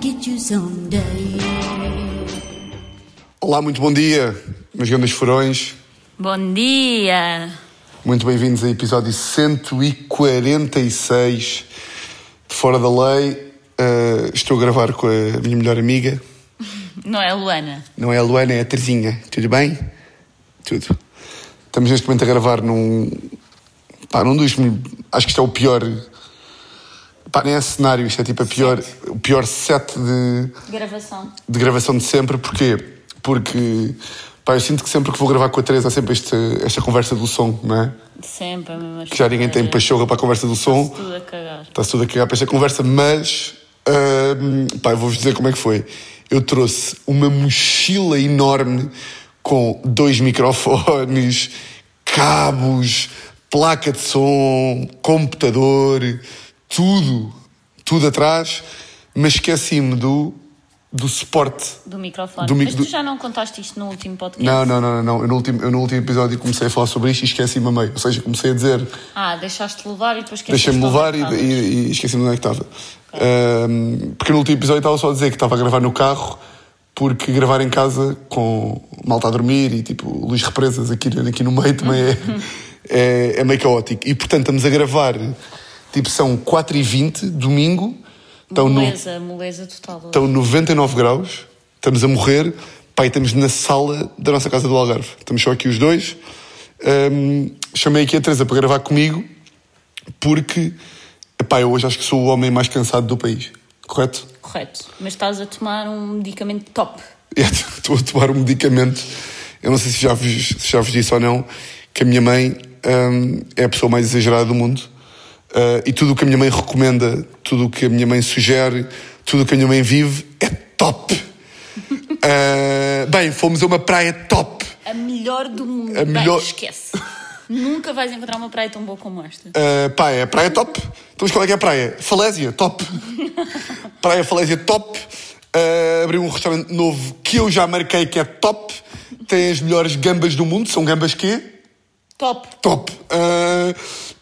get you someday. Olá, muito bom dia, meus grandes furões. Bom dia! Muito bem-vindos a episódio 146 de Fora da Lei. Uh, estou a gravar com a minha melhor amiga. Não é a Luana? Não é a Luana, é a Terezinha. Tudo bem? Tudo. Estamos neste momento a gravar num. Pá, num dos. Acho que isto é o pior. Pá, nem é cenário, isto é tipo a pior, o pior set de, Gravação. de gravação de sempre. Porquê? Porque. Pá, eu sinto que sempre que vou gravar com a Teresa há sempre esta, esta conversa do som, não é? Sempre mesma Que já ninguém tem pachorra para a conversa do som. Tudo a cagar. Está-se tudo a cagar para esta conversa, mas. hum, pá, eu vou-vos dizer como é que foi. Eu trouxe uma mochila enorme com dois microfones, cabos, placa de som, computador, tudo. Tudo atrás, mas esqueci-me do, do suporte. Do microfone. Do mi- Mas tu já não contaste isto no último podcast? Não, não, não, não. Eu, no último, eu no último episódio comecei a falar sobre isto e esqueci-me a meio. Ou seja, comecei a dizer Ah, deixaste-te levar e depois esqueceste Deixei-me onde levar e, e- e esqueci-me de onde é que estava. Ahm, porque no último episódio estava só a dizer que estava a gravar no carro, porque gravar em casa com malta a dormir e tipo luz represas aqui, aqui no meio também é, é, é meio caótico. E portanto estamos a gravar, tipo são 4h20, domingo, estão, no, Moleza, moleza total. estão 99 graus, estamos a morrer, pai, estamos na sala da nossa casa do Algarve. Estamos só aqui os dois. Ahm, chamei aqui a Teresa para gravar comigo, porque eu hoje acho que sou o homem mais cansado do país, correto? Correto. Mas estás a tomar um medicamento top. Eu Estou a tomar um medicamento, eu não sei se já vos, se já vos disse ou não, que a minha mãe é a pessoa mais exagerada do mundo. Ah, e tudo o que a minha mãe recomenda, tudo o que a minha mãe sugere, tudo o que a minha mãe vive é top. Ah, bem, fomos a uma praia top. A melhor do mundo. A Bem, melhor- esquece. Nunca vais encontrar uma praia tão boa como esta. Uh, pá, é a praia top. Então, mas qual é que é a praia? Falésia, top. praia Falésia, top. Uh, abriu um restaurante novo que eu já marquei que é top. Tem as melhores gambas do mundo. São gambas quê? Top. Top. Uh,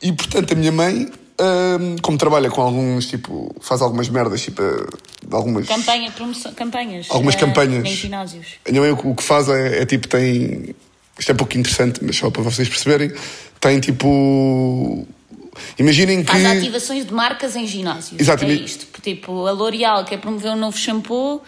e, portanto, a minha mãe, uh, como trabalha com alguns, tipo, faz algumas merdas, tipo, algumas... Campanha, promoção, campanhas. Algumas eh, campanhas. Em ginásios. A minha mãe o que- faz é, é tipo, tem. Isto é pouco interessante, mas só para vocês perceberem. Tem tipo. Imaginem que. Faz ativações de marcas em ginásios. Exatamente. É isto. Tipo, a L'Oréal quer promover um novo shampoo,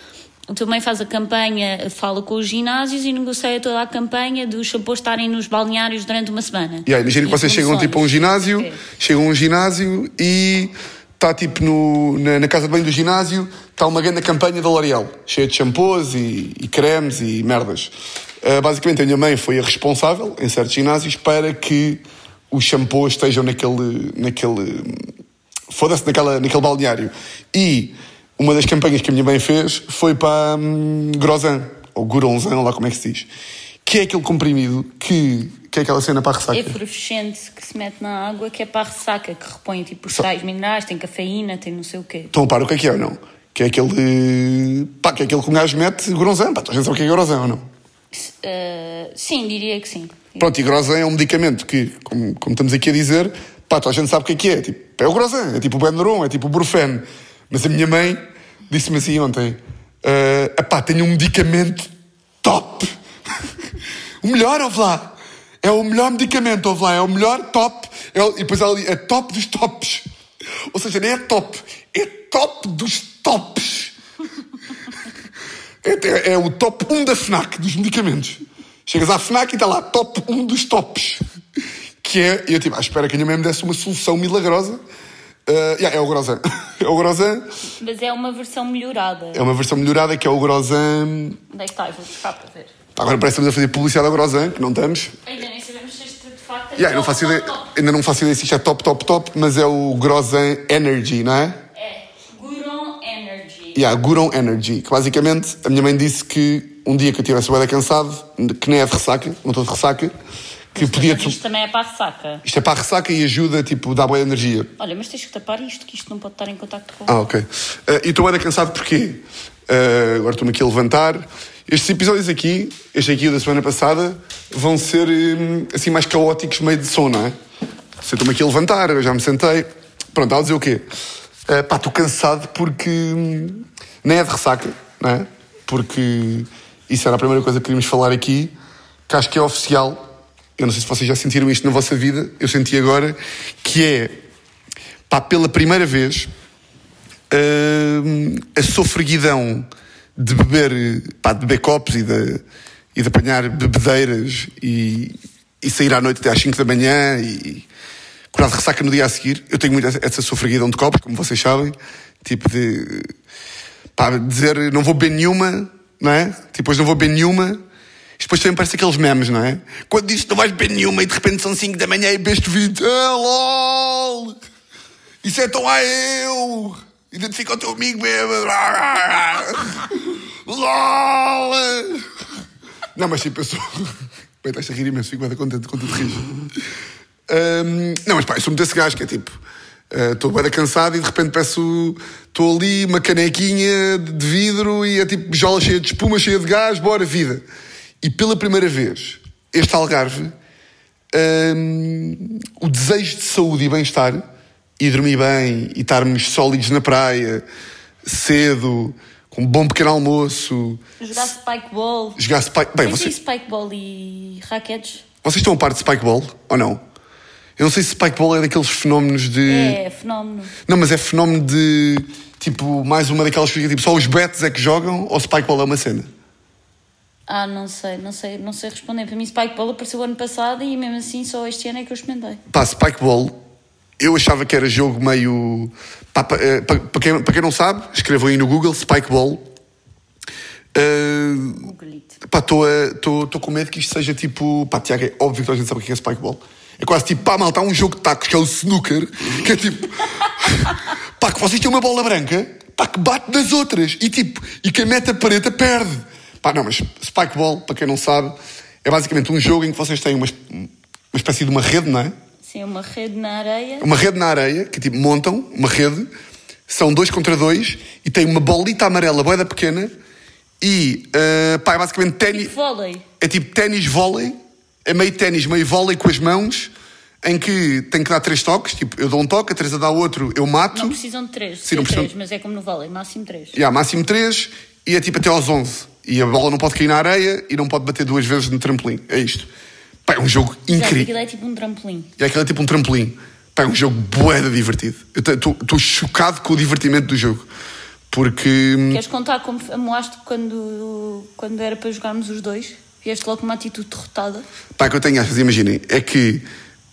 mãe faz a campanha, fala com os ginásios e negocia toda a campanha dos shampoos estarem nos balneários durante uma semana. Yeah, imaginem que vocês chegam tipo a um ginásio, Ok. chegam a um ginásio e está tipo no, na, na casa de banho do ginásio, está uma grande campanha da L'Oréal, cheia de shampoos e, e cremes e merdas. Ah, basicamente a minha mãe foi a responsável em certos ginásios para que os shampoos estejam naquele. naquele foda-se naquele balneário. E uma das campanhas que a minha mãe fez foi para hum, Grosan, ou Guronzan, lá como é que se diz. Que é aquele comprimido que, que é aquela cena para a ressaca. Efervescente que se mete na água, que é para a ressaca, que repõe tipo os sais minerais, tem cafeína, tem não sei o quê. Estão a par o que é que é ou não? Que é aquele. pá, que é aquele que um gajo mete Grosan. Pá, a gente sabe o que é Grosan ou não? Eh, sim, diria que sim. Pronto, e Grosan é um medicamento que, como, como estamos aqui a dizer, pá, a gente sabe o que é que é. Tipo, é o Grosan, é tipo o Benuron, é tipo o Brufen. Mas a minha mãe disse-me assim ontem: ah, pá, tenho um medicamento top. o melhor, ouve lá. É o melhor medicamento, ouve lá. É o melhor top. É, e depois ela diz, é top dos tops. Ou seja, nem é top, é top dos tops. É, é o top 1 da FNAC, dos medicamentos. Chegas à FNAC e está lá, top 1 dos tops. Que é, eu tipo, à espera que a minha mãe me desse uma solução milagrosa. Ah, yeah, é o Grosan. É o Grosan. Mas é uma versão melhorada. É uma versão melhorada que é o Grosan. Onde é que está? Eu vou buscar para ver. Pá, Agora parece que estamos a fazer publicidade ao Grosan, que não estamos. Ainda nem sabemos se este de facto é Yeah, não top, faço ideia, top, top. ainda não faço ideia se isto é top, top, top, mas é o Grosan Energy, não é? É Guron Energy. Yeah, Guron Energy. Que basicamente a minha mãe disse que um dia que eu estivesse bem cansado, que nem é de ressaca, não estou de ressaca, que podia. Isto também é para a ressaca. Isto é para a ressaca e ajuda, tipo, dá boa energia. Olha, mas tens que tapar isto, que isto não pode estar em contacto com Ah, ok. Eh, e estou ainda cansado porquê? Eh, agora estou-me aqui a levantar. Estes episódios aqui, este aqui da semana passada, vão ser hum, assim mais caóticos, meio de sono, não é? Estou-me aqui a levantar, eu já me sentei. Pronto, estava a dizer o quê? Uh, pá, estou cansado porque hum, nem é de ressaca, não é? Porque isso era a primeira coisa que queríamos falar aqui, que acho que é oficial. Eu não sei se vocês já sentiram isto na vossa vida, eu senti agora, que é, pá, pela primeira vez, hum, a sofreguidão de beber, pá, de beber copos e de, e de apanhar bebedeiras e, e sair à noite até às 5 da manhã e curar de ressaca no dia a seguir. Eu tenho muito essa sofreguidão de copos, como vocês sabem. Tipo de. pá, dizer não vou beber nenhuma, não é? Tipo, hoje não vou beber nenhuma. Depois também parece aqueles memes, não é? Quando dizes que não vais beber nenhuma e de repente são 5 da manhã e bebeste 20. Ah, lol! Isso é tão a eu! Identifica o teu amigo bêbado! LOL! Não, mas tipo, eu sou. Bem, estás a rir imenso, fico bem contente quando te rires. Um, não, mas pá, eu sou muito esse gajo que é tipo. Estou uh, bem cansado e de repente peço. Estou ali, uma canequinha de vidro e é tipo jola cheia de espuma, cheia de gás, bora, vida. E pela primeira vez, este Algarve, um, o desejo de saúde e bem-estar, e dormir bem, e estarmos sólidos na praia, cedo, com um bom pequeno almoço. Jogar spikeball. Jogar spike... Bem, Você... spikeball e raquetes? vocês estão a par de spikeball ou não? Eu não sei se spikeball é daqueles fenómenos de. É, fenómeno. Não, mas é fenómeno de. Tipo, mais uma daquelas coisas que tipo, só os betos é que jogam ou spikeball é uma cena? Ah, não sei, não sei, não sei responder. Para mim, spikeball apareceu ano passado e mesmo assim só este ano é que eu experimentei. Pá, spikeball, eu achava que era jogo meio. Pá, pa- eh, pa- para, quem, para quem não sabe, escrevam aí no Google spikeball. Uh, Googlite. Pá, estou com medo que isto seja tipo. Pá, Tiago, é óbvio que toda a gente sabe o que é spikeball. É quase tipo, pá, malta, há um jogo de tacos que é o snooker, que é tipo. pá, que vocês têm uma bola branca, pá, que bate nas outras. E tipo, e quem mete a parede perde. Pá, não, mas spikeball, para quem não sabe, é basicamente um jogo em que vocês têm uma, uma espécie de uma rede, não é? Sim, uma rede na areia. Uma rede na areia, que tipo, montam uma rede, são dois contra dois, e tem uma bolita amarela, boeda pequena, e, uh, pá, é basicamente ténis. Vôlei. É tipo ténis vôlei, é meio ténis, meio vôlei com as mãos, em que tem que dar três toques, tipo, eu dou um toque, a Teresa dá outro, eu mato. Não precisam de três. Sim, não Sim, precisam- três, mas é como no vôlei, máximo três. E há máximo três, e é tipo até aos 11. E a bola não pode cair na areia e não pode bater duas vezes no trampolim. É isto. Pá, é um jogo incrível. aquilo é tipo um trampolim. E aquilo é tipo um trampolim. Pá, é um jogo boeda divertido. Eu estou chocado com o divertimento do jogo. Porque. hum, Queres contar como amoaste quando, quando era para jogarmos os dois? Vieste logo com uma atitude derrotada. Pá, que eu tenho achas, imaginem, é que.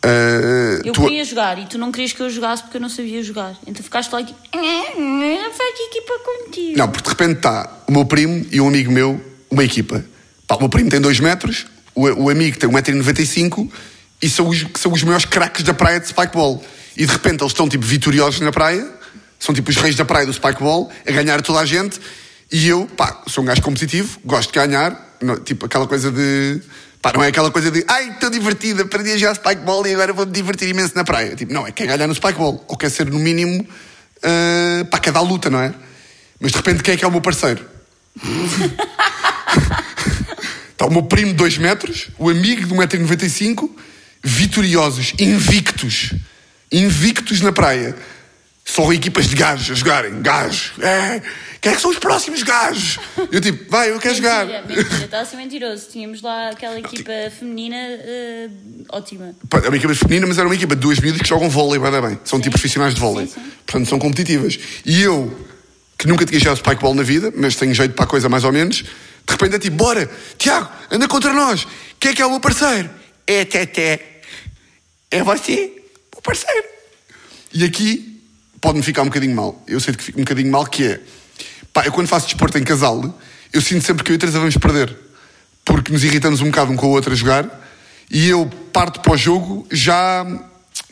Ah, Eu tu- queria jogar e tu não querias que eu jogasse porque eu não sabia jogar. Então ficaste lá e faz equipa contigo. Não, porque de repente está o meu primo e um amigo meu, uma equipa. Pá, o meu primo tem 2 metros, o, o amigo tem 1,95m e são os, são os maiores craques da praia de spikeball. E de repente eles estão tipo vitoriosos na praia, são tipo os reis da praia do spikeball, a ganhar toda a gente. E eu, pá, sou um gajo competitivo, gosto de ganhar, não- tipo aquela coisa de. Pá, não é aquela coisa de ai, estou divertido, aprendi a jogar spikeball e agora vou-me divertir imenso na praia. Tipo, não, é quer ganhar no spikeball, ou quer ser no mínimo, pá, quer dar luta, não é? Mas de repente quem é que é o meu parceiro? Está o meu primo de 2 metros, o amigo de 1,95m, vitoriosos, invictos. Invictos na praia. Só equipas de gajos a jogarem. Gajos. É. Quem é que são os próximos gajos? Eu tipo, vai, eu quero jogar. Mentira, mentira, está a ser mentiroso. Tínhamos lá aquela equipa feminina eh, ótima. É uma equipa feminina, mas era uma equipa de duas miúdas que jogam vôlei, vai dar bem. São tipo profissionais de vôlei. Sim, sim. Portanto, são competitivas. E eu, que nunca tinha jogado spikeball na vida, mas tenho jeito para a coisa mais ou menos, de repente é tipo, bora, Tiago, anda contra nós. Quem é que é o meu parceiro? É Teté. É você, o parceiro. E aqui pode-me ficar um bocadinho mal. Eu sei que fica um bocadinho mal, que é... Pá, eu quando faço desporto em casal, eu sinto sempre que eu e a Teresa vamos perder. Porque nos irritamos um bocado um com o outro a jogar. E eu parto para o jogo já...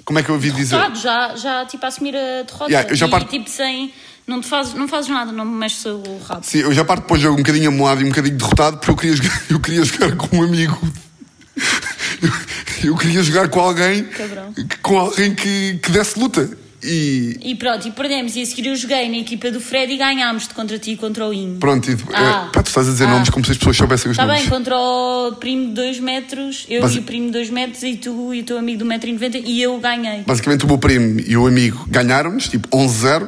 Como é que eu ouvi dizer? Já, já tipo a assumir a derrota. Yeah, eu já e parto- tipo sem. Não, te fazes, não fazes nada, não me mexes o rabo. Sim, eu já parto para o jogo um bocadinho amoado e um bocadinho derrotado porque eu queria jogar, eu queria jogar com um amigo. Eu, eu queria jogar com alguém, Cabrão. com alguém que, que desse luta. E E pronto, e perdemos. E a seguir eu joguei na equipa do Fred e ganhámos-te contra ti e contra o Inho. pronto, e, Ah. é, pá, tu estás a dizer Ah. nomes como se as pessoas soubessem os Está nomes. bem, contra o primo de 2 metros, eu Mas- e o primo de 2 metros, e tu e o teu amigo de 1,90m, e eu ganhei. Basicamente o meu primo e o amigo ganharam-nos, tipo 11-0,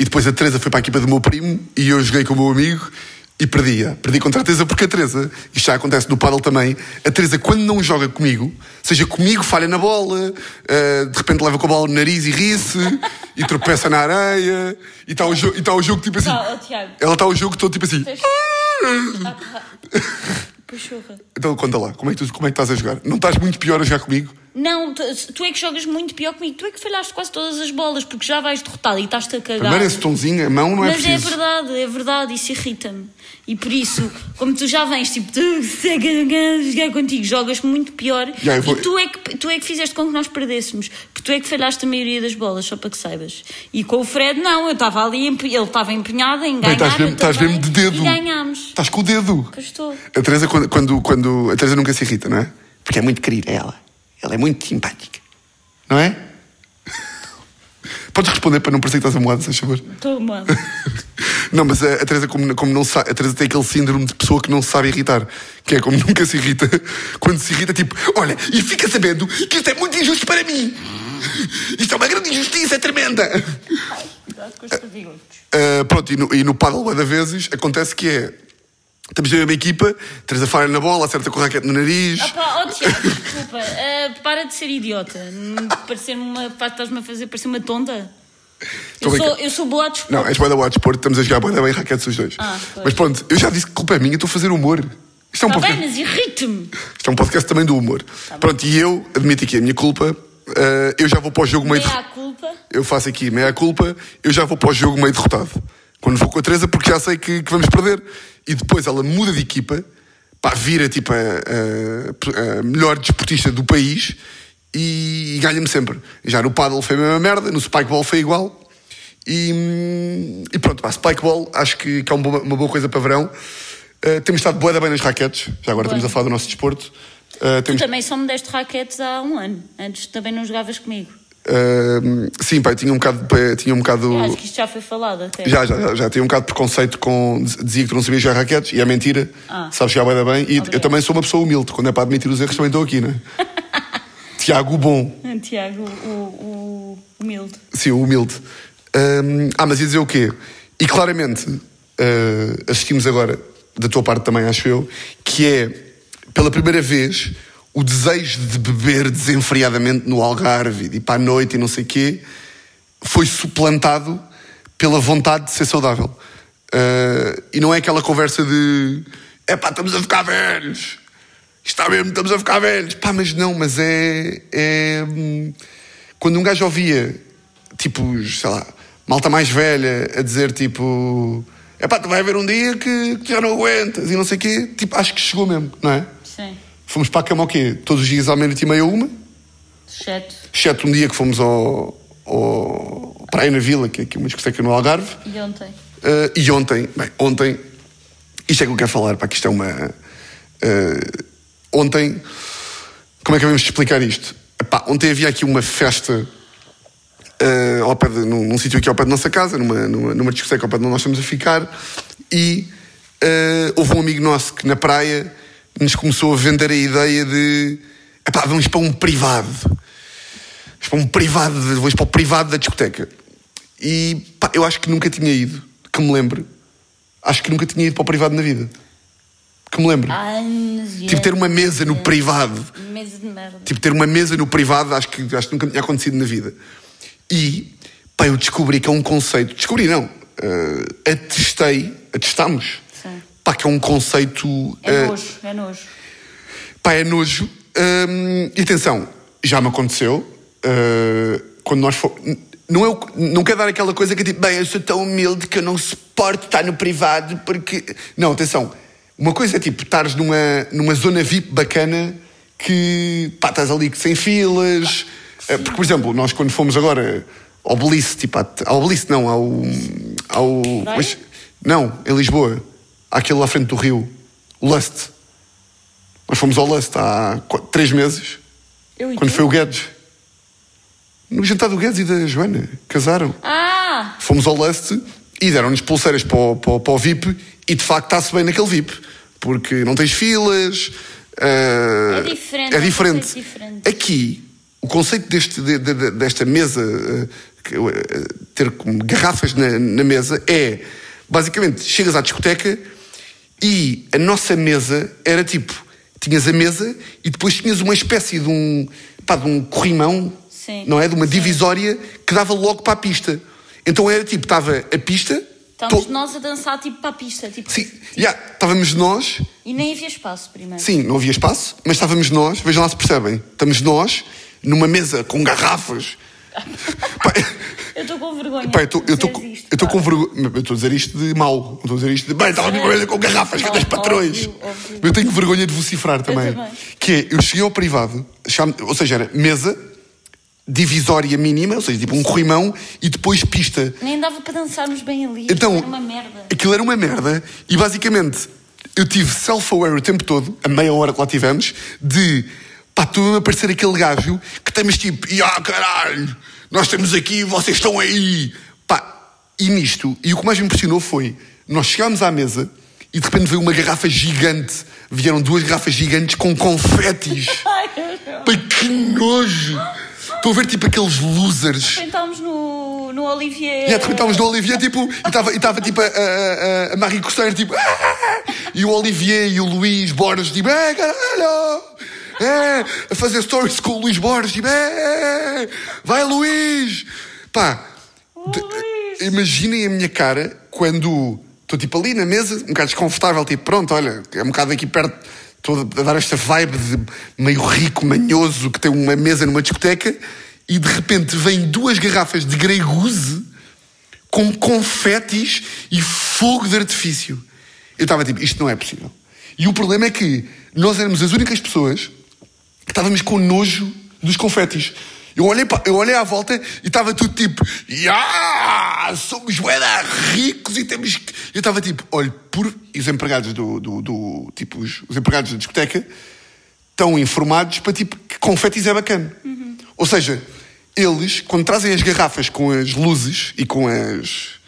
E depois a Teresa foi para a equipa do meu primo e eu joguei com o meu amigo e perdia. Perdi contra a Teresa porque a Teresa, isto já acontece no paddle também, a Teresa quando não joga comigo, seja comigo, falha na bola, uh, de repente leva com a bola no nariz e ri-se, e tropeça na areia, e está o, jo e tá o jogo tipo assim. Tá. Ela está o jogo todo tipo assim. Fez- Pachorra. Então conta lá, como é, que tu, como é que estás a jogar? Não estás muito pior a jogar comigo? Não, tu, tu é que jogas muito pior comigo. Tu é que falhaste quase todas as bolas, porque já vais derrotado e estás-te a cagar. Primeiro esse tonzinho, a mão não é Mas é preciso. verdade, é verdade, isso irrita-me. E por isso, como tu já vens, tipo, tu que jogar contigo, jogas muito pior. Já, vou- E tu é, que, tu é que fizeste com que nós perdêssemos. Porque tu é que falhaste a maioria das bolas, só para que saibas. E com o Fred, não, eu estava ali, ele estava empenhado em Bem, ganhar. estás mesmo, estás mesmo de dedo. E ganhámos. Estás com o dedo. Pois estou. A Teresa, quando, quando, quando- A Teresa nunca se irrita, não é? Porque é muito querida ela. Ela é muito simpática. Não é? Podes responder para não parecer que estás amoado, se favor. Estou mal. Não, mas a, a Teresa, como, como não sabe, a Teresa tem aquele síndrome de pessoa que não se sabe irritar. Que é como nunca se irrita. Quando se irrita, tipo, olha, e fica sabendo que isto é muito injusto para mim. Isto é uma grande injustiça, é tremenda. Uh, pronto, e no, e no paddle, da vezes, acontece que é. Estamos na mesma equipa, Teresa falha na bola, acerta com o raquete no nariz. Pá, oh Tiago, desculpa, ah, para de ser idiota. Parecer-me uma. Estás-me a fazer parecer uma tonta. Eu a sou, eu sou boa a desporto. Não, és boa da boa desporto, estamos a jogar boa bem raquetes os dois. Ah. Mas pronto, eu já disse que a culpa é minha, estou a fazer humor. Isto é um Está podcast. bem, mas irrita-me. Isto é um podcast também do humor. Pronto, e eu admito aqui a minha culpa. eh, eu já vou para o jogo meio. De- há culpa. Eu faço aqui meia culpa, eu já vou para o jogo meio derrotado. Quando vou com a Teresa, porque já sei que, que vamos perder. E depois ela muda de equipa, pá, vira tipo a, a- a melhor desportista do país e, e ganha-me sempre. Já no paddle foi a mesma merda, no spikeball foi igual. E, hum, e pronto, pá, spikeball acho que, que é uma boa, uma boa coisa para verão. Eh, temos estado boa bem nas raquetes, já agora Boa. estamos a falar do nosso desporto. Tu temos, também só me deste raquetes há um ano. Antes também não jogavas comigo. Sim, pai, tinha um bocado. Tinha um bocado Acho que isto já foi falado até. Já, já, já, já tinha um bocado de preconceito com. Dizia que tu não sabias jogar raquetes, e é mentira. Ah. Sabes jogar bem, bem. E eu Obrigada. também sou uma pessoa humilde. Quando é para admitir os erros, também estou aqui, não é? Tiago Bom. Tiago, o, o humilde. Sim, o humilde. Hum, ah, mas ia dizer o quê? E claramente uh, assistimos agora, da tua parte também, acho eu, que é, pela primeira vez, o desejo de beber desenfreadamente no Algarve, ir para a noite e não sei quê, foi suplantado pela vontade de ser saudável. Uh, e não é aquela conversa de é pá, estamos a ficar velhos. Está mesmo, estamos a ficar velhos. Pá, mas não, mas é. é quando um gajo ouvia, tipo, sei lá, malta mais velha a dizer tipo. É pá, tu vai haver um dia que, que já não aguentas e não sei o quê. Tipo, acho que chegou mesmo, não é? Sim. Fomos para a cama o quê? Todos os dias à meia-noite e meia uma. Exceto. Exceto um dia que fomos ao, ao Praia na Vila, que é aqui uma discoteca no Algarve. E ontem? Uh, e ontem, bem, ontem, isto é que eu quero falar, pá, que isto é uma. uh, ontem, como é que vamos explicar isto? Epá, ontem havia aqui uma festa uh, ao pé de, num, num sítio aqui ao pé da nossa casa, numa, numa, numa discoteca ao pé de onde nós estamos a ficar, e uh, houve um amigo nosso que na praia nos começou a vender a ideia de epá, vamos para um privado. Vamos para um privado, vamos para o privado da discoteca. E pá, eu acho que nunca tinha ido, que me lembre. Acho que nunca tinha ido para o privado na vida. Que me anos e tipo, ter uma mesa no privado. Mesa de merda. Tipo, ter uma mesa no privado, acho que, acho que nunca tinha acontecido na vida. E, pá, eu descobri que é um conceito. Descobri, não. eh, atestei, atestámos. Pá, que é um conceito. É eh, nojo, é nojo. Pá, é nojo. Hum, e atenção, já me aconteceu. uh, quando nós fomos. Não, é o- não quero dar aquela coisa que é tipo, bem, eu sou tão humilde que eu não suporto estar no privado porque. Não, atenção. Uma coisa é tipo, estares numa, numa zona VIP bacana que pá, estás ali sem filas. Uh, porque, por exemplo, nós quando fomos agora ao Belice, tipo, ao Belice não, ao. ao mas- não, em Lisboa. Àquele lá à frente do Rio. O Lust. Nós fomos ao Lust há qu- três meses, Eu quando tu? foi o Guedes. No jantar do Guedes e da Joana. Casaram. Ah! Fomos ao Lust e deram-nos pulseiras para o, para, o- para o VIP e de facto está-se bem naquele VIP. Porque não tens filas. ah, É diferente, É é diferente. diferente. Aqui, o conceito deste, de- de- de- desta mesa, que, ah, ter como garrafas na, na mesa é, basicamente, chegas à discoteca e a nossa mesa era tipo, tinhas a mesa e depois tinhas uma espécie de um, pá, de um corrimão, Sim. não é? De uma Sim. divisória que dava logo para a pista. Então era tipo, estava a pista... Estávamos to- nós a dançar tipo para a pista. Tipo, Sim, já, estávamos nós E nem havia espaço primeiro. Sim, não havia espaço, mas estávamos nós, vejam lá se percebem, estamos nós numa mesa com garrafas. Eu estou com vergonha. pá, eu estou- com- com vergonha. Eu estou a dizer isto de mal. Estou a dizer isto de bem, estava numa mesa com garrafas, que das Óbvio, patrões. óbvio. Eu tenho vergonha de vocifrar também. também. Que é, eu cheguei ao privado, ou seja, era mesa, divisória mínima, ou seja, tipo um corrimão e depois pista. Nem dava para dançarmos bem ali. Então, Era uma merda. aquilo era uma merda e basicamente eu tive self-aware o tempo todo, a meia hora que lá tivemos, de pá, tu a parecer aquele gajo que temos tipo, ah caralho, nós estamos aqui, vocês estão aí. Pá, e nisto, e o que mais me impressionou foi, nós chegámos à mesa e de repente veio uma garrafa gigante, vieram duas garrafas gigantes com confetis. Pá, que nojo! Estou a ver tipo aqueles losers. De repente estávamos no, no Olivier. De repente estávamos no Olivier, tipo, e estava tipo a, a, a- Marie Costeiro, tipo, "Ah!" e o Olivier e o Luís Borges, tipo, é caralho, é, a fazer stories com o Luís Borges, tipo, é, vai Luís, pá, de- imaginem a minha cara quando estou tipo ali na mesa, um bocado desconfortável, tipo, pronto, olha, é um bocado aqui perto, estou a dar esta vibe de meio rico, manhoso, que tem uma mesa numa discoteca, e de repente vêm duas garrafas de Grey Goose com confetis e fogo de artifício. Eu estava tipo, isto não é possível. E o problema é que nós éramos as únicas pessoas que estávamos com nojo dos confetis. Eu olhei, pa- eu olhei à volta e estava tudo tipo, "Ya, somos bué ricos e temos que... Eu estava tipo, olha, por... E os empregados do, do, do- tipo, os, os empregados da discoteca estão informados para tipo, que confetis é bacana. Ou seja, eles, quando trazem as garrafas com as luzes e com as...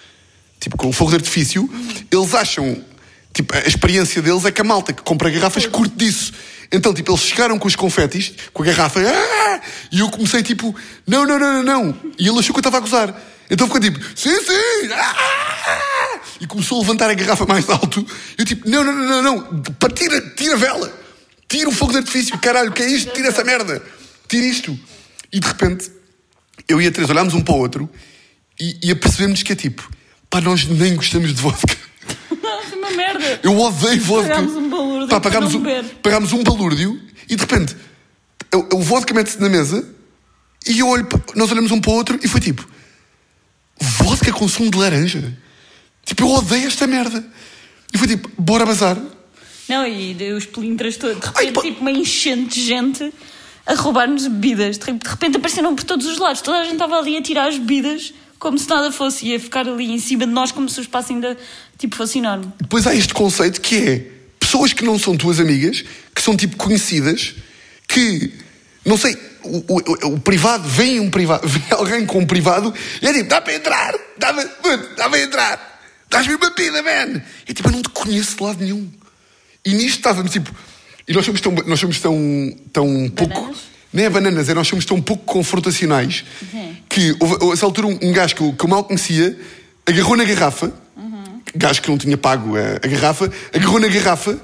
Tipo, com o fogo de artifício, eles acham... Tipo, a experiência deles é que a malta que compra garrafas curte disso. Então, tipo, eles chegaram com os confetis, com a garrafa, "Ah!" e eu comecei tipo, não, não, não, não, não. E ele achou que eu estava a gozar. Então ficou tipo, sim, sim, "Ah!" e começou a levantar a garrafa mais alto. Eu tipo, não, não, não, não, não, tira, tira a vela, tira o fogo de artifício, caralho, o que é isto? Tira essa merda, tira isto. E de repente, eu e a Teresa olhámos um para o outro e, e apercebemos que é tipo, pá, nós nem gostamos de vodka. Uma merda. Eu odeio vodka. Um Pá, pagámos, um, pagámos um balúrdio e de repente o, o vodka mete-se na mesa e eu olho, nós olhamos um para o outro e foi tipo: vodka com sumo de laranja? Tipo, eu odeio esta merda. E foi tipo: bora bazar. Não, e os pelintras todos. De Ai, repente, pá. tipo, uma enchente de gente a roubar-nos bebidas. De repente, apareceram por todos os lados. Toda a gente estava ali a tirar as bebidas como se nada fosse. E a ficar ali em cima de nós como se o espaço ainda tipo, fosse enorme. Depois há este conceito que é pessoas que não são tuas amigas, que são tipo conhecidas, que não sei, o, o- o privado, vem um privado, vem alguém com um privado e é tipo, dá para entrar, dá para, dá para entrar, dás-me uma pida, man. É tipo, eu não te conheço de lado nenhum. E nisto estávamos tipo, e nós somos tão, nós somos tão, tão pouco. Nem é bananas, é nós somos tão pouco confrontacionais Uhum. que houve, houve, a essa altura um, um gajo que eu, que eu mal conhecia agarrou na garrafa, gajo que não tinha pago a, a garrafa, agarrou na garrafa,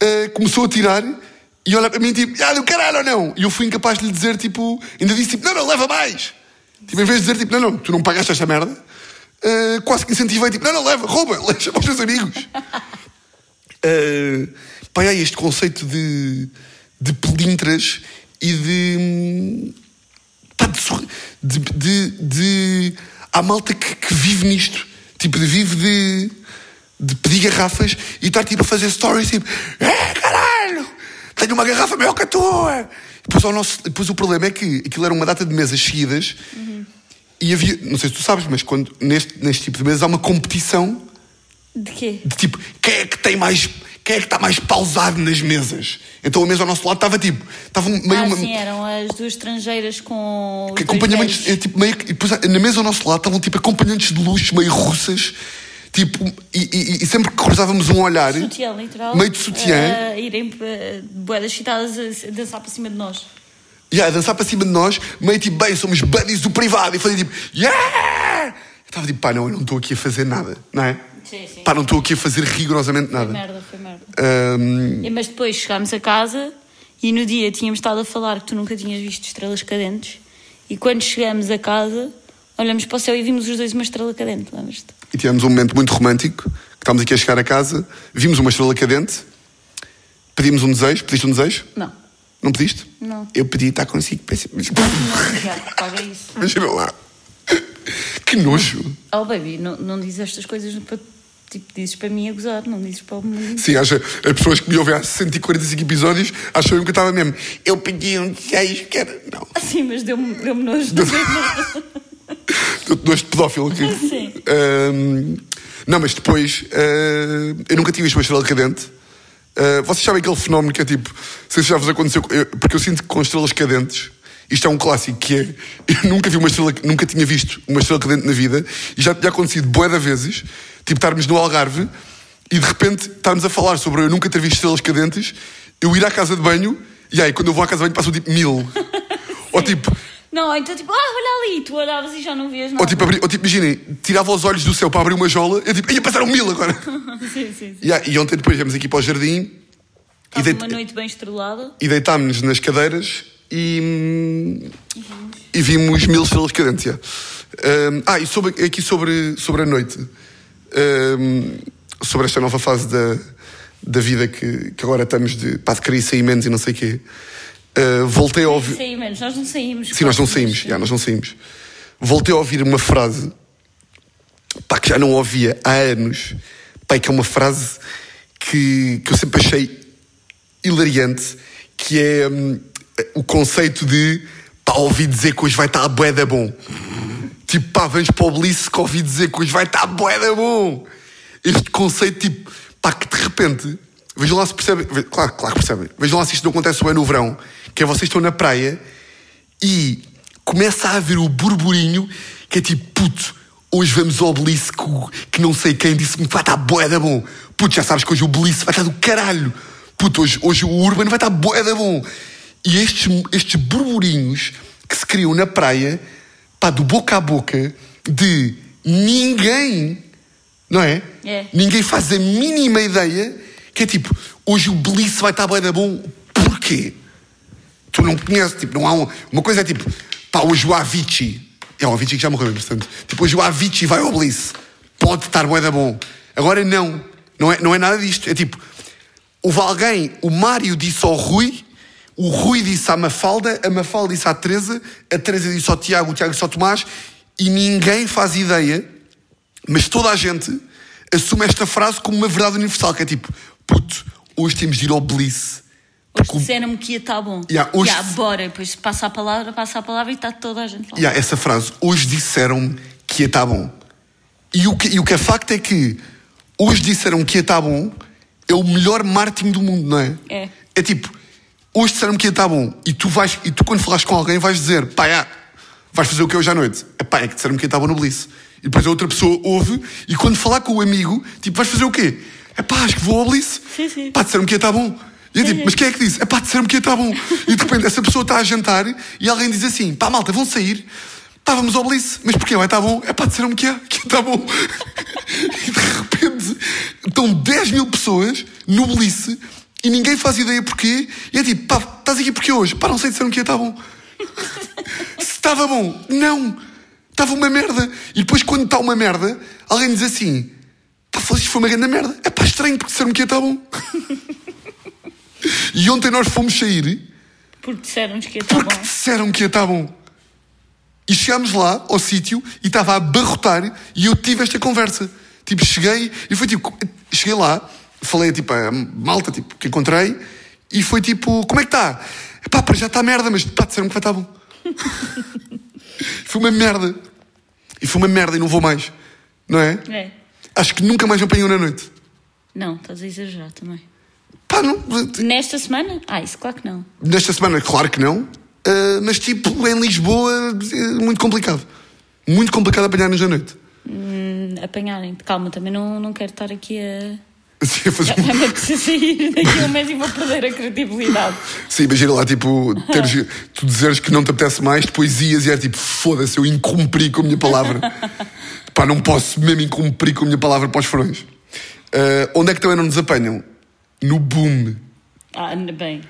eh, começou a tirar e olha para mim tipo, ah, do caralho ou não? E eu fui incapaz de lhe dizer tipo, ainda disse tipo, não, não, leva mais. Tipo, em vez de dizer tipo, não, não, tu não pagaste esta merda, eh, quase que incentivei tipo, não, não, leva, rouba, deixa para os teus amigos. Uh, pá, há este conceito de, de pelintras e de. pá, de, de, de, de- Há malta que, que vive nisto. Tipo, de vive de. de pedir garrafas e estar tipo a fazer stories tipo. É, caralho! Tenho uma garrafa maior que a tua! Depois, ao nosso, depois o problema é que aquilo era uma data de mesas seguidas e havia. Não sei se tu sabes, mas quando, neste, neste tipo de mesas há uma competição De quê? de tipo, quem é que tem mais. Quem é que está mais pausado nas mesas? Então a mesa ao nosso lado estava tipo. Estava meio. ah, uma- sim, eram as duas estrangeiras com. que acompanhamentos. É, tipo, meio, e depois na mesa ao nosso lado estavam tipo acompanhantes de luxo, meio russas. Tipo, e, e- e sempre que cruzávamos um olhar. Sutiã, literal. Meio de sutiã. A irem uh, boedas chitadas a dançar para cima de nós. Yeah, a dançar para cima de nós, meio tipo, bem, somos buddies do privado. E fazia tipo, yeah! estava tipo, pá, não, eu não estou aqui a fazer nada, não é? Sim, sim. Pá, não estou aqui a fazer rigorosamente nada. Merda, foi merda. E, Mas depois chegámos a casa e no dia tínhamos estado a falar que tu nunca tinhas visto estrelas cadentes. E quando chegamos a casa, olhamos para o céu e vimos os dois uma estrela cadente, lembras-te? e tivemos um momento muito romântico, que estávamos aqui a chegar a casa, vimos uma estrela cadente, pedimos um desejo, pediste um desejo? Não. Não pediste? Não. Eu pedi estar consigo. Pensei, mas- Não, já, paga isso. Imagina lá. Que nojo. Oh, baby, não, não dizes estas coisas para. Tipo, dizes para mim a gozar, não dizes para o mundo. Sim, acha, as pessoas que me ouvem há 145 episódios acham que eu estava mesmo. Eu pedi um desejo que era. Não. Sim, mas deu-me deu nojo. Eu nojo de pedófilo aqui. Sim. Ahm, não, mas depois. ah, eu nunca tive visto uma estrela cadente. Ah, vocês sabem aquele fenómeno que é tipo. Não sei se já vos aconteceu. eu- porque eu sinto que com estrelas cadentes. Isto é um clássico que é. Eu nunca vi uma estrela. Nunca tinha visto uma estrela cadente na vida. E já tinha acontecido bué de vezes. Tipo, estarmos no Algarve. E de repente estarmos a falar sobre eu nunca ter visto estrelas cadentes. Eu ir à casa de banho. E aí, quando eu vou à casa de banho, passam tipo mil. Ou tipo. Não, então tipo, ah, olha ali, tu olhavas e já não vias nada. Ou tipo, abri- ou tipo imaginem, tirava os olhos do céu para abrir uma jola, eu tipo, ia passar um mil agora. sim, sim, sim. Yeah, e ontem depois viemos aqui para o jardim e, Estava uma noite bem estrelada. e deitámos-nos nas cadeiras e, e vimos mil cadentes. yeah. Hum, ah, e sobre, aqui sobre, sobre a noite, hum, sobre esta nova fase da, da vida que, que agora estamos de, pá, de querer sair menos e não sei o quê. Uh, voltei a ouvir. Menos, nós não saímos. Sim, nós não saímos, já, nós não saímos. Voltei a ouvir uma frase pá, que já não ouvia há anos, pá, que é uma frase que, que eu sempre achei hilariante, que é hum, o conceito de pá, ouvi dizer que hoje vai estar a boeda bom. Tipo, pá, vens para o Bliss que ouvi dizer que hoje vai estar a boeda bom. Este conceito, tipo, pá, que de repente, vejam lá se percebem, claro, claro que percebem, vejam lá se isto não acontece bem no verão, que é vocês estão na praia e começa a haver o burburinho que é tipo, puto, hoje vamos ao Bliss que, que não sei quem disse-me que vai estar boeda bom. Puto, já sabes que hoje o Bliss vai estar do caralho. Puto, hoje, hoje o Urban vai estar boeda bom. E estes, estes burburinhos que se criam na praia, pá, do boca a boca, de ninguém, não é? É. Ninguém faz a mínima ideia que é tipo, hoje o Bliss vai estar boeda bom. Porquê? tu não conheces, tipo, não há um, uma coisa é tipo, pá, hoje o Avicii, é o Avicii que já morreu, portanto, tipo, hoje o Avicii vai ao Bliss, pode estar bué da bom. Agora não, não é, não é nada disto, é tipo, houve alguém, o Mário disse ao Rui, o Rui disse à Mafalda, a Mafalda disse à Teresa, a Teresa disse ao Tiago, o Tiago disse ao Tomás, e ninguém faz ideia, mas toda a gente assume esta frase como uma verdade universal, que é tipo, puto, hoje temos de ir ao Bliss. Hoje disseram-me que ia estar bom. Yeah, hoje- Yeah, bora, depois passa a palavra, passa a palavra e está toda a gente lá. E há essa frase, hoje disseram-me que ia estar bom. E o, que, e o que é facto é que hoje disseram que ia estar bom é o melhor marketing do mundo, não é? É. É tipo, hoje disseram que ia estar bom e tu, vais, e tu quando falares com alguém vais dizer, pá, já, vais fazer o que hoje à noite? É pá, é que disseram que ia estar bom no Bliss. E depois a outra pessoa ouve e quando falar com o amigo, tipo, vais fazer o quê? É pá, acho que vou ao Bliss. Sim, sim. Pá, disseram que ia estar bom. E eu tipo, mas quem é que disse? É pá, disseram que ia estar bom. E de repente essa pessoa está a jantar e alguém diz assim: pá, malta, vão sair. Pá, vamos ao Bliss. Mas porquê? Vai estar bom? É pá, disseram-me que, é, que ia estar bom. E de repente estão 10 mil pessoas no Bliss e ninguém faz ideia porquê. E é tipo, pá, estás aqui porquê hoje? Pá, não sei, disseram que ia estar bom. Se estava bom, não. Estava uma merda. E depois, quando está uma merda, alguém diz assim: pá, isto foi uma grande merda. É pá, estranho, porque disseram que ia estar bom. E ontem nós fomos sair Porque disseram-nos que ia estar porque bom. disseram que ia estar bom. E chegámos lá, ao sítio, e estava a abarrotar, e eu tive esta conversa. Tipo, cheguei, e foi tipo, cheguei lá, falei tipo a malta tipo, que encontrei, e foi tipo, como é que está? Pá, para já está merda, mas pá, disseram que vai estar bom. foi uma merda. E foi uma merda, e não vou mais. Não é? É. Acho que nunca mais me apanhou na noite. Não, estás a exagerar também. Pá, não. Nesta semana? Ah, isso claro que não. Nesta semana, claro que não. Uh, mas tipo, em Lisboa, é muito complicado. Muito complicado apanhar-nos à noite. Hum, Apanharem. Calma, também não, não quero estar aqui a. Assim, a fazer... Já me sair daqui a um mês e vou perder a credibilidade. Sim, imagina lá, tipo, teres, tu dizeres que não te apetece mais, depois ias e era tipo, foda-se, eu incumpri com a minha palavra. Pá, não posso mesmo incumprir com a minha palavra para os furões. Uh, onde é que também não nos apanham? No boom. Ah, bem.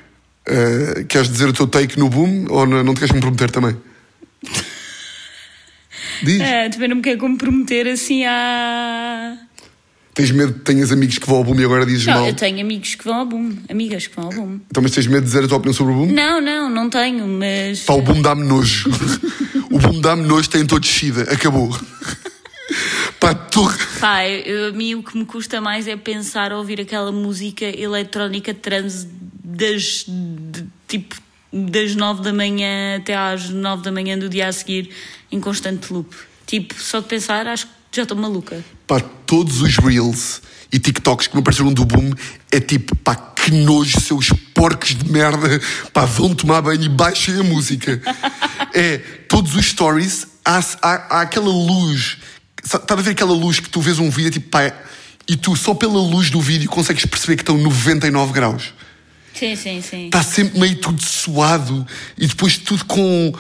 Uh, queres dizer o teu take no boom ou não, te queres comprometer também? Diz. É, também não me quero comprometer assim a. Tens medo que tenhas amigos que vão ao boom e agora dizes Não, mal? eu tenho amigos que vão ao boom, amigas que vão ao boom. Então, mas tens medo de dizer a tua opinião sobre o boom? Não, não, não tenho, mas. Pá, o boom dá-me nojo. o boom dá-me nojo, tem toda descida. Acabou. Pá, tu... Pá, eu- a mim o que me custa mais é pensar ouvir aquela música eletrónica trans das. de- tipo. das 9 da manhã até às 9 da manhã do dia a seguir em constante loop. Tipo, só de pensar, acho que já estou maluca. Pá, todos os reels e TikToks que me apareceram do boom é tipo, pá, que nojo, seus porcos de merda. Pá, vão tomar banho e baixem a música. é, todos os stories, há, há, há aquela luz. Estás a ver aquela luz que tu vês um vídeo, tipo, pá, e tu só pela luz do vídeo consegues perceber que estão 99 graus. Sim, sim, sim. Está sempre meio tudo suado e depois tudo com.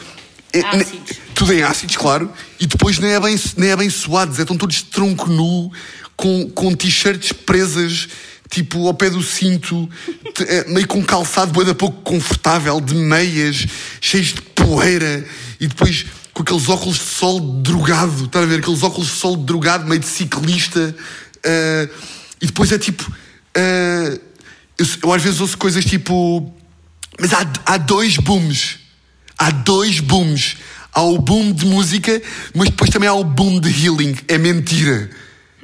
É, ne- Ácidos. tudo em ácidos, claro. E depois nem é bem, nem é bem suados, é, estão todos de tronco nu, com, com t-shirts presas, tipo ao pé do cinto, te- é, meio com calçado bué da pouco confortável, de meias, cheios de poeira e depois com aqueles óculos de sol drogado, estás a ver? Aqueles óculos de sol drogado, meio de ciclista. ah, e depois é tipo. ah, eu, eu às vezes ouço coisas tipo. Mas há, há dois booms. Há dois booms. Há o boom de música, mas depois também há o boom de healing. É mentira.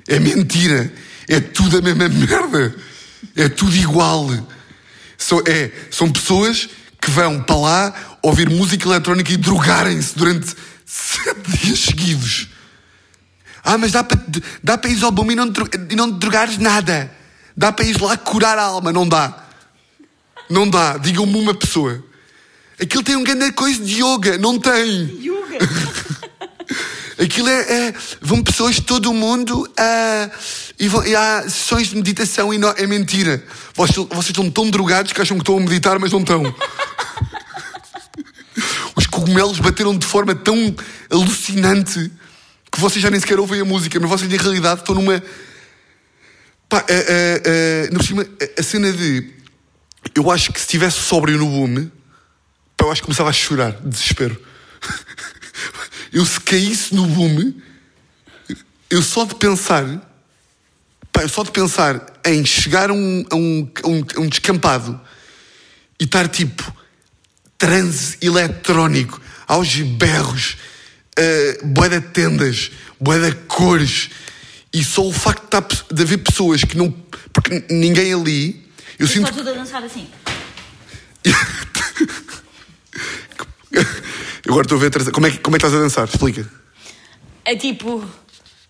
É mentira. É tudo a mesma merda. É tudo igual. São, é, são pessoas que vão para lá ouvir música eletrónica e drogarem-se durante sete dias seguidos. Ah, mas dá para dá para ir ao boom e não, e não drogares nada. Dá para ir lá curar a alma. Não dá. Não dá. Digam-me uma pessoa. Aquilo tem um grande coisa de yoga. Não tem. Yoga! Aquilo é. é- vão pessoas de todo o mundo ah, e, vão- e há sessões de meditação e não, é mentira. Vocês, vocês estão tão drogados que acham que estão a meditar, mas não estão. Os cogumelos bateram de forma tão alucinante que vocês já nem sequer ouvem a música, mas vocês, na realidade, estão numa. Pá, ah, ainda por cima, a- a cena de. Eu acho que se estivesse sóbrio no boom, eu acho que começava a chorar de desespero. Eu se caísse no boom, eu só de pensar, pá, eu só de pensar em chegar a um, a um, a um, descampado e estar tipo transe eletrónico, aos berros, uh, bué de tendas, bué de cores, e só o facto de, pe- de haver pessoas que não. Porque ninguém ali. Eu Só sinto tudo a dançar assim. Agora estou a ver. Como é, que, como é que estás a dançar? Explica. É tipo.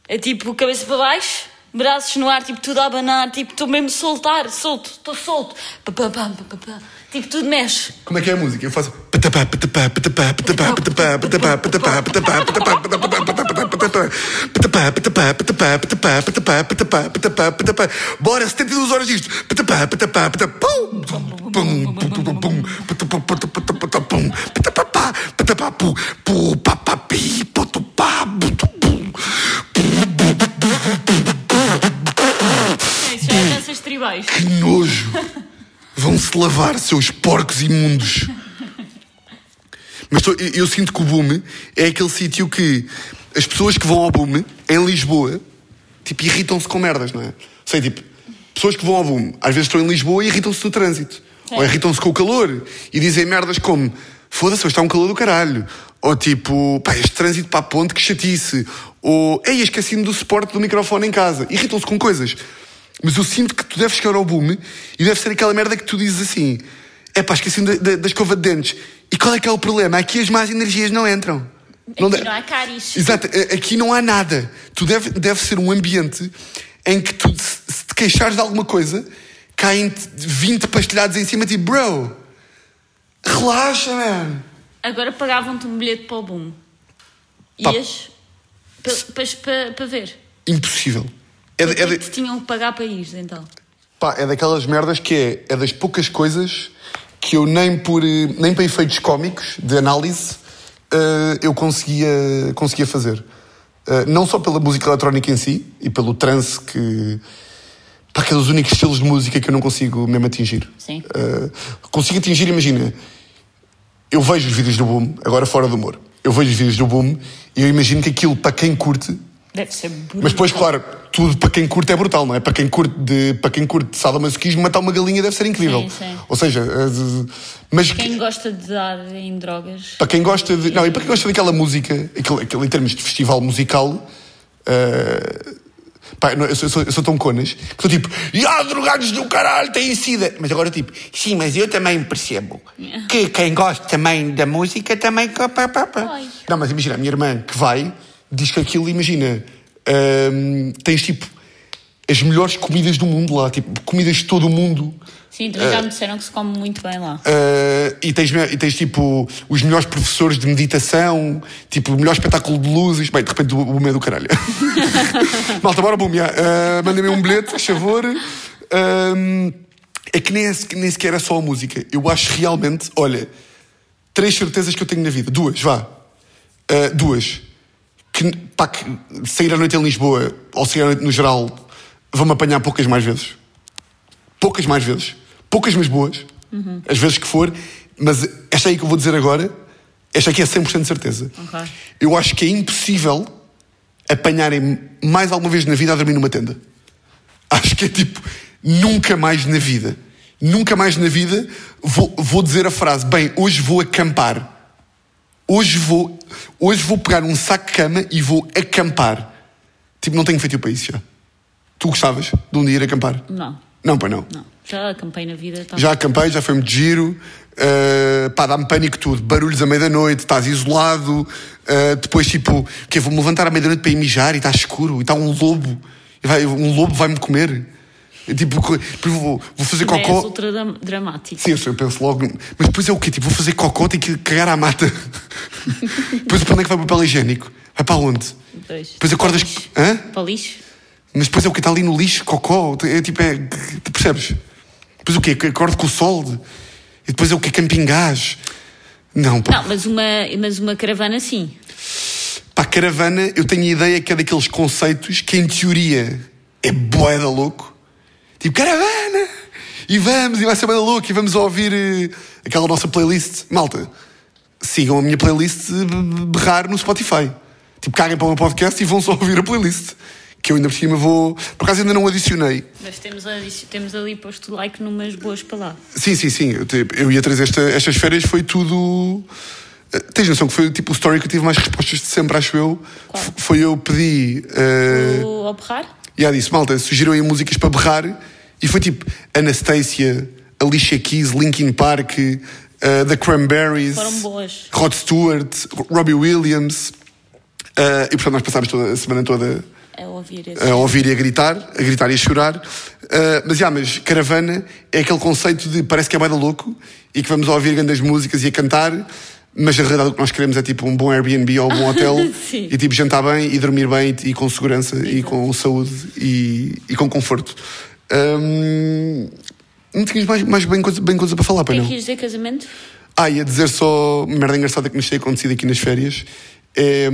É tipo cabeça para baixo, braços no ar, tipo tudo a abanar, tipo estou mesmo soltar, solto, estou solto. Pa, pa, pa, tipo tudo mexe. Como é que é a música? Eu faço. Bora 72 horas disto. Pum! Pum! Pum! Pum! Pum! Pum! Pum! Tribais. Que nojo! Vão-se lavar, seus porcos imundos. Mas tô- eu, eu sinto que o boom é aquele sítio que as pessoas que vão ao boom em Lisboa, tipo, irritam-se com merdas, não é? Sei, tipo, pessoas que vão ao boom, às vezes estão em Lisboa e irritam-se no trânsito. Ou irritam-se com o calor e dizem merdas como foda-se, está um calor do caralho. Ou tipo, pá, este trânsito para a ponte, que chatice. Ou, ei, esqueci-me do suporte do microfone em casa. Irritam-se com coisas. Mas eu sinto que tu deves chegar ao boom e deve ser aquela merda que tu dizes assim: é pá, esqueci-me da, da, escova de dentes. E qual é que é o problema? Aqui as más energias não entram. Aqui de- não há cáries. Exato, aqui não há nada. Tu deve, deve ser um ambiente em que tu, se, se te queixares de alguma coisa, caem 20 pastelhados em cima de ti, bro. Relaxa, man. Agora pagavam-te um bilhete para o boom. Pá. Ias para ver. Impossível. É, de- O que é é de- te tinham que pagar para ir, então? Pá, é daquelas merdas que é, é das poucas coisas que eu nem por eh, nem para efeitos cómicos de análise eh, eu conseguia, conseguia fazer. Uh, não só pela música eletrónica em si e pelo trance que. Pá, que é únicos estilos de música que eu não consigo mesmo atingir. Sim. Uh, consigo atingir, imagina. Eu vejo os vídeos do Boom, agora fora do humor. Eu vejo os vídeos do Boom e eu imagino que aquilo, para quem curte, Deve ser brutal. mas depois, claro, tudo para quem curte é brutal, não é? Para quem curte de, para quem curte sadomasoquismo, matar uma galinha deve ser incrível. Sim, sim. Ou seja, eh, mas Quem gosta de dar em drogas. para quem gosta de. Não, e para quem gosta daquela música, aquele, aquele em termos de festival musical. eh, pá, eu, sou, eu sou- eu sou tão conas que sou tipo, e há drogados do caralho, têm sida. Mas agora, tipo, sim, mas eu também percebo que quem gosta também da música também. pá, pá, pá. Não, mas imagina, a minha irmã que vai diz que aquilo, imagina, hum, tens tipo as melhores comidas do mundo lá, tipo, comidas de todo o mundo. Sim, também já me disseram que se come muito bem lá. Uh, e, tens, e tens tipo os melhores professores de meditação, tipo o melhor espetáculo de luzes. Bem, de repente o é do caralho. Malta, bora boom, já. Uh, Mandem-me um bilhete, por favor. Um, é que nem, é, nem sequer é só a música. Eu acho realmente, olha, três certezas que eu tenho na vida. Duas, vá. Uh, duas. Que, pá, que sair à noite em Lisboa ou sair à noite no geral vão-me apanhar poucas mais vezes poucas mais vezes, poucas mas boas, as vezes que for, mas esta aí que eu vou dizer agora, esta aqui é 100% de certeza. Ok. Eu acho que é impossível apanharem mais alguma vez na vida a dormir numa tenda. Acho que é tipo, nunca mais na vida, nunca mais na vida vou, vou dizer a frase, bem, hoje vou acampar. Hoje vou, hoje vou pegar um saco de cama e vou acampar. Tipo, não tenho feito para isso já. Tu gostavas de um dia ir acampar? Não, Não, pois não. não. Já acampei na vida. Tá Já acampei, já foi muito giro. Uh, pá, dá-me pânico tudo. Barulhos à meia-noite, estás isolado. Uh, depois, tipo, que vou-me levantar à meia-noite para ir mijar e está escuro e está um lobo. E vai- um lobo vai-me comer. Tipo, vou, vou fazer Também és cocó. ultra dram- dramático. Sim, eu, penso logo. Mas depois é o quê? Tipo, vou fazer cocó, tenho que cagar à mata. depois para onde é que vai o papel higiênico? Vai para onde? Depois, Depois acordas. Para lixo. Hã? Para lixo? Mas depois é o que está ali no lixo, cocó, é tipo, é, percebes? Depois o quê? Acordo com o sol. E depois é o quê? Camping gás. Não, pá. Não, mas uma, mas uma caravana sim. Pá, caravana, eu tenho a ideia que é daqueles conceitos que em teoria é boeda louco. Tipo, caravana! E vamos, e vai ser boeda louco, e vamos ouvir eh, aquela nossa playlist. Malta, sigam a minha playlist eh, berrar no Spotify. Tipo, caguem para o meu podcast e vão só ouvir a playlist. Que eu ainda por cima vou. Por acaso ainda não adicionei. Mas temos, ali- temos ali posto like numas boas palavras. Sim, sim, sim. Eu, ia trazer esta, estas férias, foi tudo. Eh, Tens noção que foi tipo o story que eu tive mais respostas de sempre, acho eu. Qual? Foi eu pedi. eh, O ao berrar? E ela disse, malta, surgiram aí músicas para berrar. E foi tipo Anastasia, Alicia Keys, Linkin Park, eh, The Cranberries, Foram boas. Rod Stewart, Robbie Williams. Eh, e portanto nós passámos toda a semana toda É ouvir esse. a ouvir e a gritar, a gritar e a chorar. Uh, mas, já, mas caravana é aquele conceito de parece que é bem louco e que vamos ouvir grandes músicas e a cantar, mas a realidade o que nós queremos é tipo um bom Airbnb ou um bom hotel e tipo jantar bem e dormir bem e com segurança e com saúde e, e com conforto. Um, não tinhas mais, mais bem, coisa, bem coisa para falar, O que pai é não? que dizer casamento? Ah, ia dizer só merda engraçada que nos tem acontecido aqui nas férias. É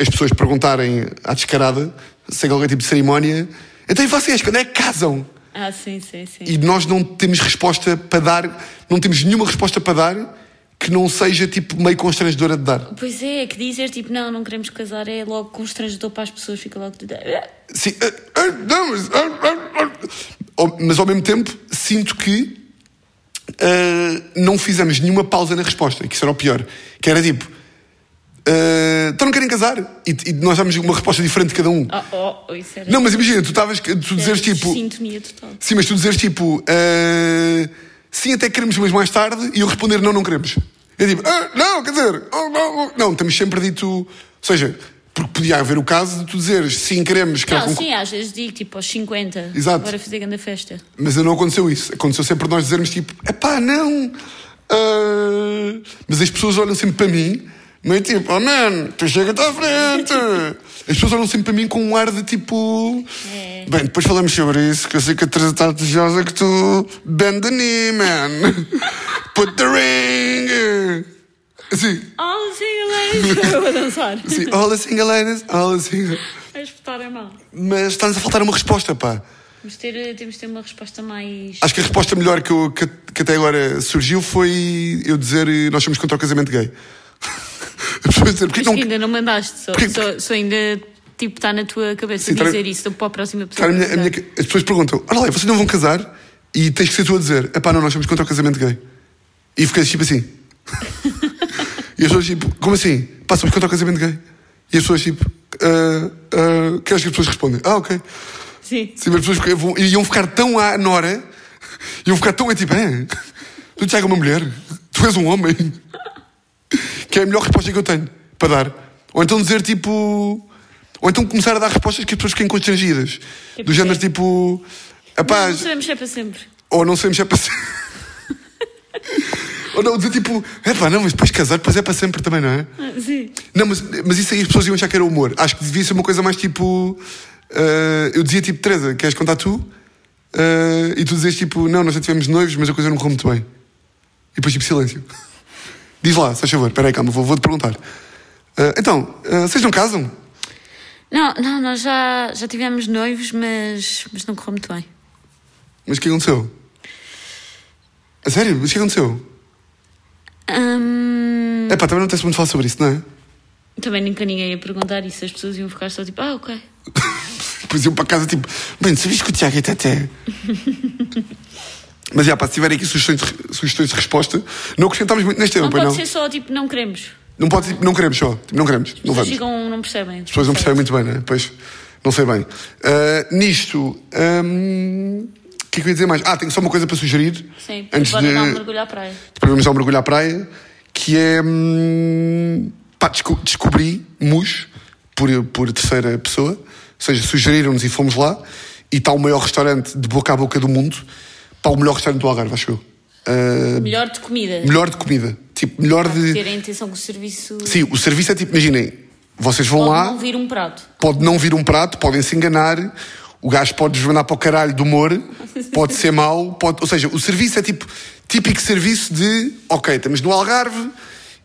as pessoas perguntarem à descarada, sem qualquer tipo de cerimónia, então e vocês, quando é que casam? Ah, sim, sim, sim. E nós não temos resposta para dar, não temos nenhuma resposta para dar que não seja tipo meio constrangedora de dar. Pois é, é que dizer tipo, não, não queremos casar é logo constrangedor para as pessoas, fica logo. Sim, ah, ah, não, mas. Ao- mas ao mesmo tempo sinto que ah, não fizemos nenhuma pausa na resposta, que isso era o pior. Que era tipo, ah, então não querem casar? E, e nós damos uma resposta diferente de cada um. Oh, oh, isso era. Não, mas imagina, tu estavas, tu dizeres tipo. Sintonia total. Sim, mas tu dizeres tipo, ah, sim, até queremos, mas mais tarde, e eu responder não, não queremos. Eu digo, ah, não, quer dizer, oh, não, oh. não, temos sempre dito, ou seja, porque podia haver o caso de tu dizeres sim, queremos, quero Não, concor- sim, às vezes digo tipo aos 50. Exato. Agora fazer grande festa. Mas não aconteceu isso. Aconteceu sempre nós dizermos tipo, epá, não. ah." Mas as pessoas olham sempre para mim, meio tipo, oh man, tu chega-te à frente. As pessoas olham sempre para mim com um ar de tipo. É. Bem, depois falamos sobre isso, que eu sei que a Teresa está desejosa que tu bend the knee, man. Put the ring. Sim, All the single ladies. Eu a dançar. sim. All the single ladies, all the single... A espetar a mão. Mas está-nos a faltar uma resposta, pá. Temos de ter, temos de ter uma resposta mais. Acho que a resposta melhor que, eu- que- que até agora surgiu foi eu dizer nós somos contra o casamento gay. As pessoas não... que ainda não mandaste, só, Porquê- só, só ainda tipo está na tua cabeça Sim, tá- dizer isso então para a próxima pessoa. Cara, a minha- a minha- as pessoas perguntam, olha lá, vocês não vão casar? E tens que ser tu a dizer, epá, não, nós somos contra o casamento gay. E ficas tipo assim. e as pessoas tipo, como assim? Pá, somos contra o casamento gay. E as pessoas tipo, ah, ah, queres que as pessoas respondem? Ah, ok. Sim. Sim, mas as pessoas vão- iam ficar tão à Nora, iam ficar tão é tipo, é, tu te é uma mulher, tu és um homem. Que é a melhor resposta que eu tenho para dar. Ou então dizer tipo. Ou então começar a dar respostas que as pessoas fiquem constrangidas. Tipo Do género tipo. Não sabemos se é para sempre. ou não sabemos se é para sempre. ou não, dizer tipo, epá, não, mas depois casar, depois é para sempre também, não é? Ah, Sim. Não, mas, mas isso aí as pessoas iam achar que era humor. Acho que devia ser uma coisa mais tipo. ah, eu dizia tipo, Teresa, queres contar tu? Ah, e tu dizes tipo, não, nós já tivemos noivos, mas a coisa não correu muito bem. E depois tipo, silêncio. Diz lá, se faz favor, espera aí, calma, vou- vou-te perguntar. Ah, então, ah, vocês não casam? Não, não, nós já, já tivemos noivos, mas, mas não correu muito bem. Mas o que aconteceu? A sério? Mas o que aconteceu? Hum, É pá, também não tens muito falar sobre isso, não é? também nunca ninguém ia perguntar isso, as pessoas iam ficar só tipo, ah, ok. Depois iam para casa tipo, bem, sabias que o Tiago é teté? Mas já, pá, se tiverem aqui sugestões de, sugestões de resposta, não acrescentámos muito neste tema, Não pode não? ser só tipo, não queremos. Não pode, tipo, não queremos só, tipo, não queremos, não As pessoas vamos. ficam, não percebem. As pessoas não percebem muito bem, não é? Pois, não sei bem. Ah, nisto, hum, o que é que eu ia dizer mais? Ah, tenho só uma coisa para sugerir. Sim, antes de. dar um mergulho à praia. Depois vamos dar um mergulho à praia, que é. Hum, pá, desco descobrimos, por, por terceira pessoa, ou seja, sugeriram-nos e fomos lá, e está o maior restaurante de boca a boca do mundo, pá, o melhor restaurante do Algarve, acho eu. Ah, Melhor de comida. melhor de comida. Tipo, melhor de. Ter a intenção que o serviço Sim, o serviço é tipo, imaginem, vocês vão pode lá. não vir um prato. pode não vir um prato, podem se enganar, o gajo pode desvendar para o caralho do humor, pode ser mau, pode... ou seja, o serviço é tipo típico serviço de ok, estamos no Algarve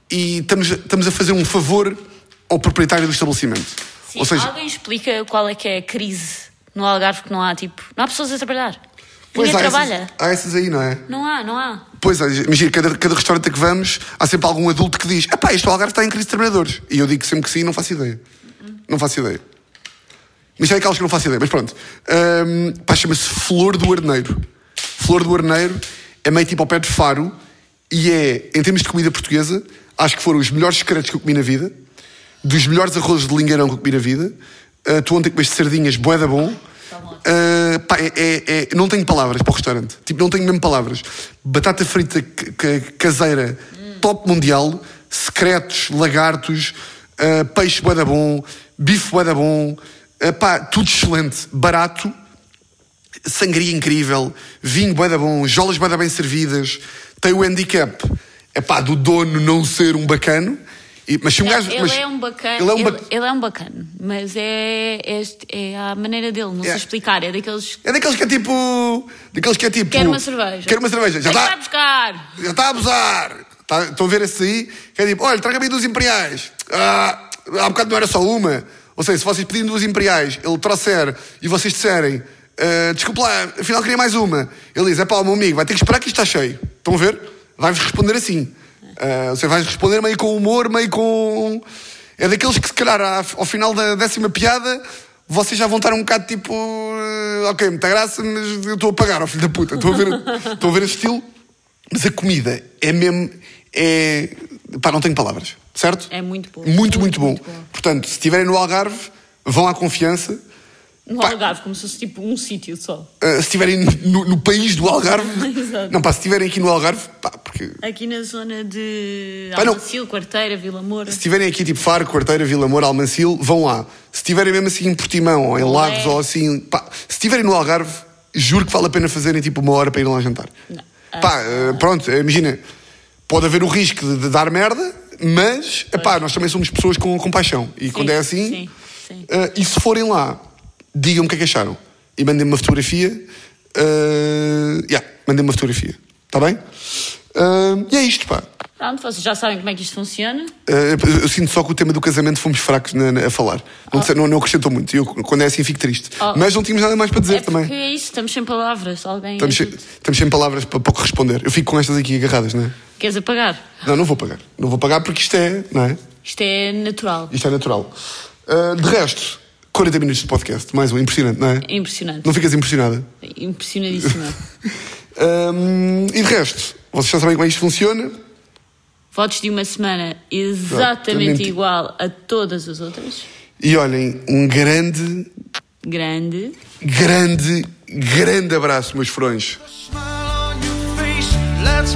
e estamos, estamos a fazer um favor ao proprietário do estabelecimento. Sim, ou seja, alguém explica qual é que é a crise no Algarve que não há tipo, não há pessoas a trabalhar. Pois Ninguém há trabalha. essas, há essas aí, não é? Não há, não há. Pois, é, imagina, cada, cada restaurante a que vamos, há sempre algum adulto que diz: Epá, este Algarve está em crise de trabalhadores. E eu digo sempre que sim, não faço ideia. Não faço ideia. Mas é aquelas que não faço ideia, mas pronto. Ahm, pá, chama-se Flor do Arneiro. Flor do Arneiro é meio tipo ao pé de Faro e é, em termos de comida portuguesa, acho que foram os melhores secretos que eu comi na vida, dos melhores arrozes de lingueirão que eu comi na vida. Ah, tu ontem comeste sardinhas, boeda bom. Ah, pá, é, é- é- não tenho palavras para o restaurante. Tipo, não tenho mesmo palavras. Batata frita ca- ca- caseira, top mundial, secretos, lagartos, ah, peixe boeda bom, bife boeda bom, ah, pá, tudo excelente, barato, sangria incrível, vinho boeda bom, jolas boeda bem servidas, tem o handicap, é pá, do dono não ser um bacano, e- mas se um gajo... ele mas é um bacana. Ele é um ele, ba- ele é um bacana, mas é, é, é a maneira dele, não É. sei explicar. É daqueles. É daqueles que é tipo. Daqueles que é tipo. Quero uma cerveja. Quero uma cerveja. Já está. vai buscar! Já está a abusar. Tá, estão a ver esse aí? Que é tipo, olha, traga-me duas imperiais. Ah, há bocado não era só uma. Ou seja, se vocês pedirem duas imperiais, ele trouxer e vocês disserem, ah, desculpe lá, afinal queria mais uma. Ele diz, é pá, o meu amigo, vai ter que esperar que isto está cheio. Estão a ver? Vai-vos responder assim. Ah, você vai responder meio com humor, meio com. É daqueles que, se calhar, ao final da décima piada, vocês já vão estar um bocado tipo. ah, ok, muita graça, mas eu estou a pagar, ó filho da puta. Estão a ver, estão a ver este estilo? Mas a comida é mesmo. É. Pá, não tenho palavras, certo? É muito bom. Muito, muito, bom. muito bom. Portanto, se estiverem no Algarve, vão à confiança. No Pá. Algarve, como se fosse tipo um sítio só. Uh, se estiverem no, no país do Algarve. Exato. não, pá, se estiverem aqui no Algarve, pá, porque. Aqui na zona de Pá. Almacil, Quarteira, Vila Moura. Se estiverem aqui tipo Faro, Quarteira, Vila Moura, Almancil, vão lá. Se estiverem mesmo assim em Portimão ou em. Lagos ou assim, pá, se estiverem no Algarve, juro que vale a pena fazerem tipo uma hora para ir lá jantar. Não. Pá, uh, pronto, imagina, pode haver o risco de, de dar merda, mas epá, nós também somos pessoas com compaixão. E quando é assim, sim, sim. uh, e se forem lá, digam-me o que é que acharam. E mandem-me uma fotografia. Uh, yeah, mandem-me uma fotografia. Está bem? Uh, e é isto, pá. Pronto, vocês já sabem como é que isto funciona. Eh, eu sinto só que o tema do casamento fomos fracos na- na- a falar. Não, sei- não, não acrescentou muito. E eu, quando é assim, fico triste. Oh. Mas não tínhamos nada mais para dizer é porque também. é isso, estamos sem palavras. Alguém Estamos, sem, estamos sem palavras para, para corresponder. Eu fico com estas aqui agarradas, não é? Queres apagar? Não, não vou pagar. Não vou pagar porque isto é, não é? Isto é natural. Isto é natural. Uh, de resto, 40 minutos de podcast. Mais um, impressionante, não é? É impressionante. Não ficas impressionada? Impressionadíssima. Um, e de resto, vocês já sabem como é que isto funciona? Votos de uma semana exatamente Exatamente. igual a todas as outras. E olhem, um grande, Grande. grande, grande abraço, meus frões. smile on your face lets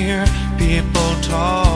hear people talking